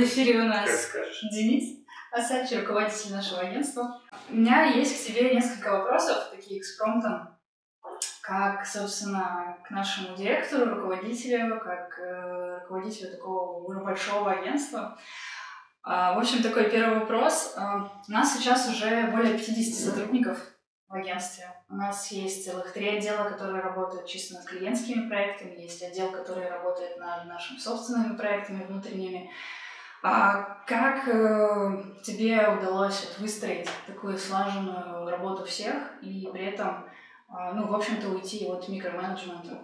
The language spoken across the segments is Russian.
В эфире у нас Денис Асачи, руководитель нашего агентства. У меня есть к тебе несколько вопросов, такие экспромтом, как, собственно, к нашему директору, руководителю, как э, руководителю такого уже большого агентства. А, в общем, такой первый вопрос. А, у нас сейчас уже более 50 сотрудников в агентстве. У нас есть целых три отдела, которые работают чисто над клиентскими проектами, есть отдел, который работает над нашими собственными проектами внутренними. А как э, тебе удалось вот, выстроить такую слаженную работу всех и при этом, э, ну, в общем-то, уйти от микроменеджмента?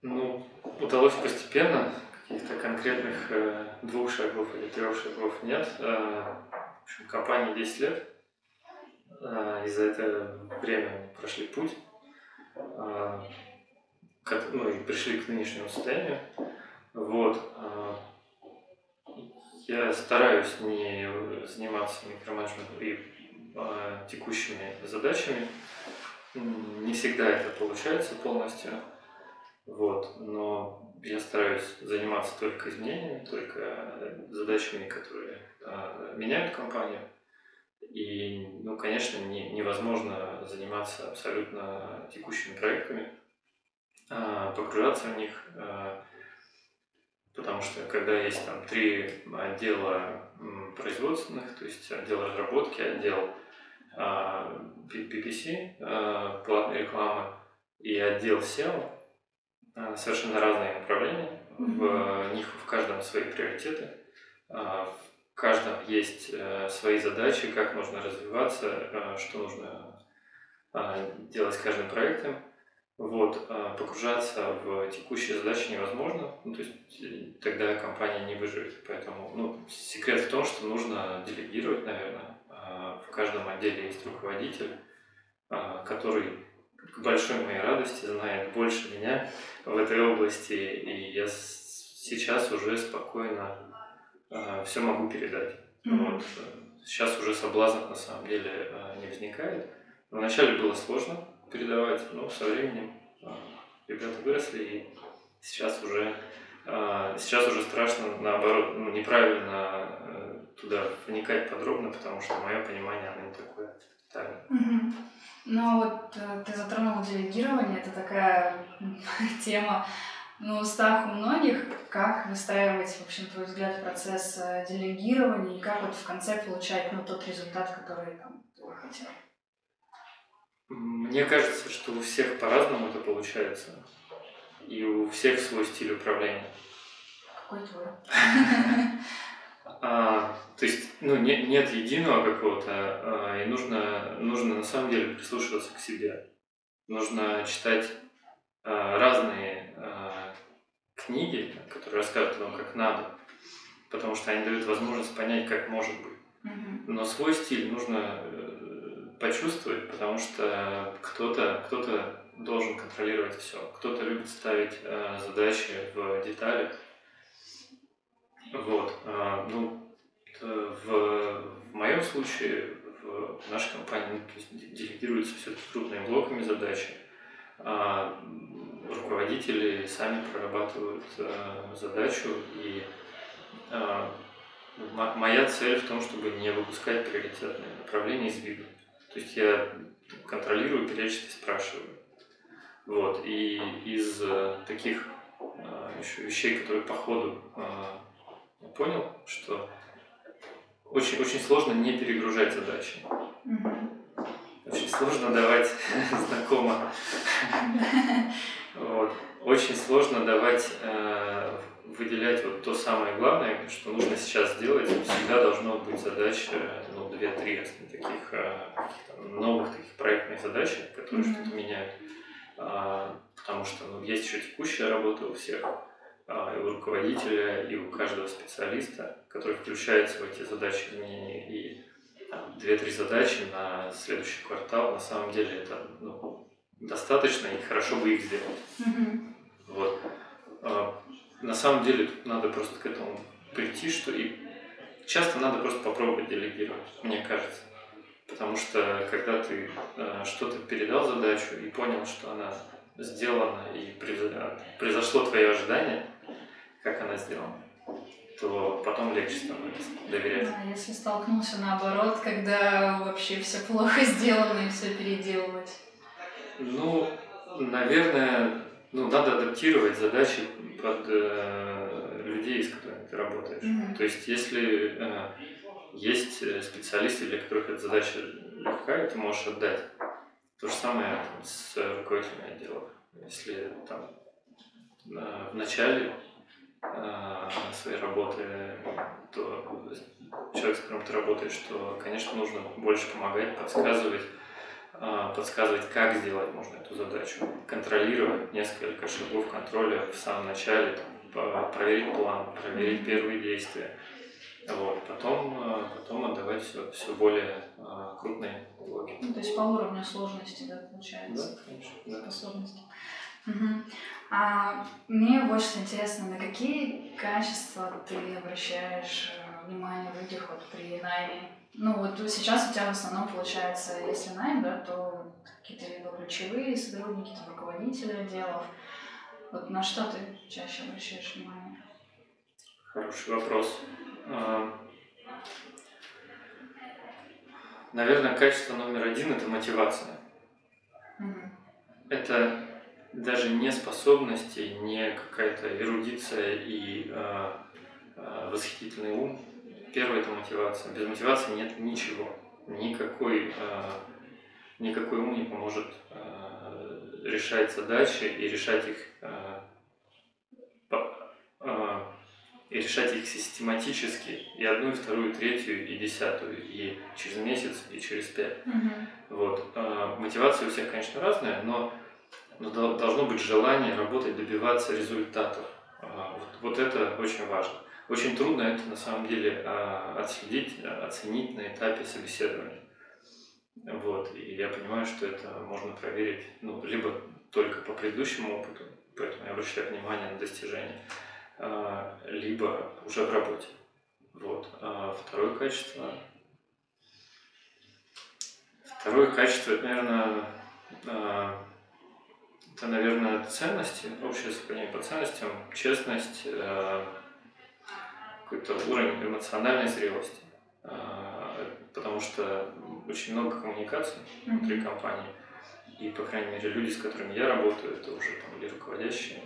Ну, удалось постепенно, каких-то конкретных э, двух шагов или трех шагов нет. Э, в общем, компании 10 лет, а, и за это время прошли путь, а, ну и пришли к нынешнему состоянию. Вот. А, я стараюсь не заниматься микроменеджментом и текущими задачами. Не всегда это получается полностью. Вот. Но я стараюсь заниматься только изменениями, только задачами, которые меняют компанию. И, ну, конечно, не, невозможно заниматься абсолютно текущими проектами, а, погружаться в них, а, потому что когда есть там три отдела производственных, то есть отдел разработки, отдел а, PPC, платной рекламы, и отдел SEO, совершенно разные направления, в них в каждом свои приоритеты, в в каждом есть э, свои задачи, как нужно развиваться, э, что нужно э, делать с каждым проектом. Вот, погружаться в текущие задачи невозможно, ну, то есть тогда компания не выживет. Поэтому ну, секрет в том, что нужно делегировать, наверное. В каждом отделе есть руководитель, который к большой моей радости знает больше меня в этой области, и я сейчас уже спокойно Э, все могу передать. Mm-hmm. Вот. Сейчас уже соблазнов на самом деле э, не возникает. Вначале было сложно передавать, но со временем э, ребята выросли, и сейчас уже сейчас уже страшно, наоборот, ну, неправильно туда вникать подробно, потому что мое понимание, оно не такое детальное. Mm-hmm. Ну вот ты затронул делегирование, это такая тема на устах у многих, как выстраивать, в общем, твой взгляд, процесс э, делегирования и как вот в конце получать ну, тот результат, который там, ты хотел? Мне кажется, что у всех по-разному это получается. И у всех свой стиль управления. Какой твой? А, то есть, ну, нет, нет единого какого-то, а, и нужно, нужно на самом деле прислушиваться к себе. Нужно читать а, разные а, книги, которые рассказывают вам, как надо, потому что они дают возможность понять, как может быть. Но свой стиль нужно почувствовать, потому что кто-то кто, -то, должен контролировать все. Кто-то любит ставить э, задачи в деталях. Вот. А, ну, в, в моем случае, в нашей компании, ну, делегируются все-таки крупными блоками задачи. А, руководители сами прорабатывают э, задачу, и э, моя цель в том, чтобы не выпускать приоритетные направления из виду. То есть я контролирую, периодически спрашиваю. Вот. И из э, таких еще вещей, которые по ходу я понял, что очень, очень сложно не перегружать задачи. Очень сложно давать знакомо вот. Очень сложно давать, э, выделять вот то самое главное, что нужно сейчас сделать. Всегда должно быть задача, две-три таких э, новых таких проектных задач, которые mm-hmm. что-то меняют. А, потому что ну, есть еще текущая работа у всех, а, и у руководителя, и у каждого специалиста, который включается в эти задачи изменения. И две-три задачи на следующий квартал, на самом деле это ну, достаточно и хорошо бы их сделать. Mm-hmm. Вот. А, на самом деле тут надо просто к этому прийти, что и часто надо просто попробовать делегировать, мне кажется. Потому что когда ты э, что-то передал задачу и понял, что она сделана и произошло твое ожидание, как она сделана, то потом легче становится доверять. А если столкнулся наоборот, когда вообще все плохо сделано и все переделывать? Ну, наверное, ну, надо адаптировать задачи под э, людей, с которыми ты работаешь. Mm-hmm. То есть, если э, есть э, специалисты, для которых эта задача легкая, ты можешь отдать. То же самое там, с руководителями отделов. Если там э, в начале э, своей работы, то человек, с которым ты работаешь, что, конечно, нужно больше помогать, подсказывать, э, подсказывать, как сделать можно эту задачу, контролировать несколько шагов контроля в самом начале, там, проверить план, проверить первые действия. Вот. Потом, э, потом отдавать все, все более а, крупные блоки. Ну, то есть по уровню сложности, да, получается? Да, конечно. Да. Способности. Угу. А мне больше интересно, на какие качества ты обращаешь э, внимание в людях вот при найме? Ну вот сейчас у тебя в основном получается, если найм, да, то какие-то либо ключевые сотрудники, там, руководители отделов. Вот на что ты чаще обращаешь внимание? Хороший вопрос. А, наверное, качество номер один – это мотивация. Mm-hmm. Это даже не способности, не какая-то эрудиция и э, э, восхитительный ум. Первое – это мотивация. Без мотивации нет ничего. Никакой, э, никакой ум не поможет э, решать задачи и решать их э, по, э, и решать их систематически, и одну, и вторую, и третью, и десятую, и через месяц, и через пять. Угу. Вот. А, мотивация у всех, конечно, разная, но, но должно быть желание работать, добиваться результатов. А, вот, вот это очень важно. Очень трудно это на самом деле а, отследить, оценить на этапе собеседования. Вот. И я понимаю, что это можно проверить ну, либо только по предыдущему опыту, поэтому я обращаю внимание на достижения, либо уже в работе. Вот. А второе качество. Второе качество, это, наверное, а, это, наверное, ценности, общее сохранение по ценностям, честность, какой-то уровень эмоциональной зрелости. Потому что очень много коммуникаций внутри компании. И, по крайней мере, люди, с которыми я работаю, это уже там, или руководящие,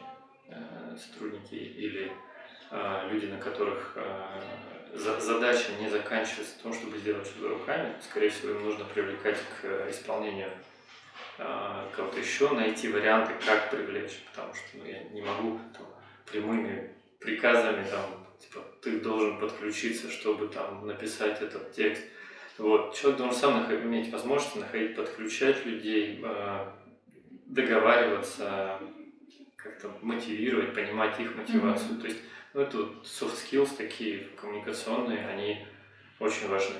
Э, сотрудники или э, люди, на которых э, задача не заканчивается в том, чтобы сделать что-то руками, скорее всего, им нужно привлекать к исполнению кого-то еще, найти варианты, как привлечь, потому что ну, я не могу там, прямыми приказами там, типа, ты должен подключиться, чтобы там написать этот текст. Вот. Человек должен сам иметь возможность находить, подключать людей, договариваться, как-то мотивировать, понимать их мотивацию. Mm-hmm. То есть, ну, это вот soft skills такие коммуникационные, они очень важны.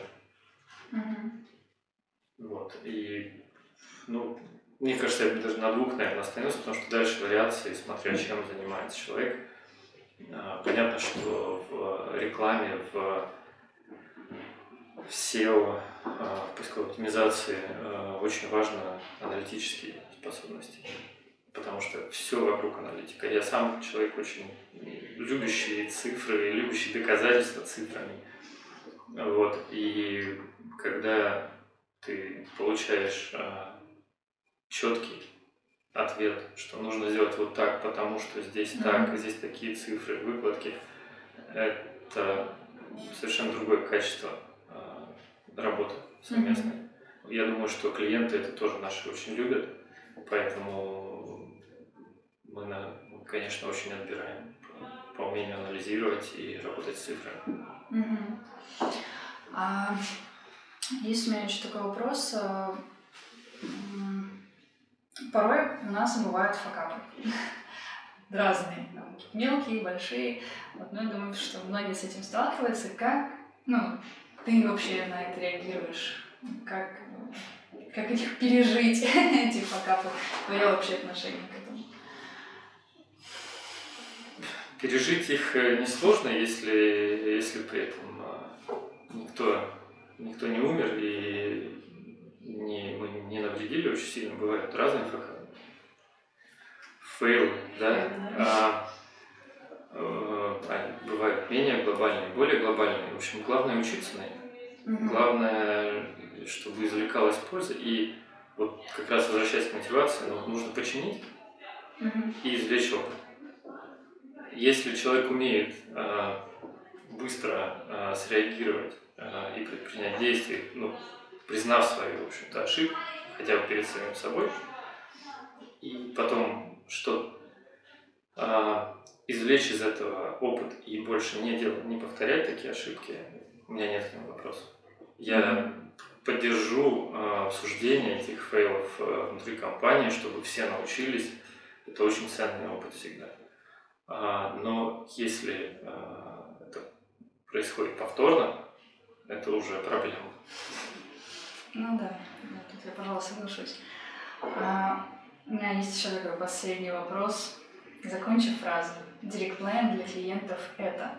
Mm-hmm. Вот. И, ну, мне кажется, я даже на двух, наверное, остановился, потому что дальше вариации, смотря чем занимается человек. А, понятно, что в рекламе, в в SEO, а, поисковой оптимизации а, очень важно аналитические способности потому что все вокруг аналитика. Я сам человек очень любящий цифры, любящий доказательства цифрами. Вот. И когда ты получаешь а, четкий ответ, что нужно сделать вот так, потому что здесь mm-hmm. так, здесь такие цифры, выкладки, это совершенно другое качество а, работы совместной. Mm-hmm. Я думаю, что клиенты это тоже наши очень любят, поэтому конечно, очень отбираем по умению анализировать и работать с цифрами. Угу. А, есть у меня еще такой вопрос. А, порой у нас бывают факапы. Разные. Мелкие, большие. Вот, ну, я думаю, что многие с этим сталкиваются. Как ну, ты вообще на это реагируешь? Как, как их пережить, эти факапы? Твое вообще отношение к этому? Пережить их э, несложно, если, если при этом а, никто, никто не умер и не, мы не навредили очень сильно. Бывают разные фейлы, да, а, а, бывают менее глобальные, более глобальные. В общем, главное учиться на них. Mm-hmm. Главное, чтобы извлекалась польза. И вот как раз возвращаясь к мотивации, ну, нужно починить mm-hmm. и извлечь опыт. Если человек умеет э, быстро э, среагировать э, и предпринять действия, ну, признав свои, в общем-то, ошибки, хотя бы перед самим собой, и потом что э, извлечь из этого опыт и больше не делать, не повторять такие ошибки, у меня нет к ним вопросов. Я поддержу э, обсуждение этих фейлов э, внутри компании, чтобы все научились. Это очень ценный опыт всегда. А, но если а, это происходит повторно, это уже проблема. Ну да, да тут я, пожалуй, соглашусь. А, у меня есть еще такой последний вопрос. Закончив фразу. Директ-план для клиентов это?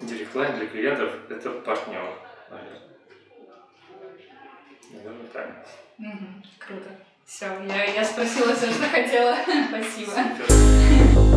Директ-план для клиентов это партнер, наверное. Наверное, так. Угу, круто. Все, я, я спросила все, что хотела. Спасибо. Супер.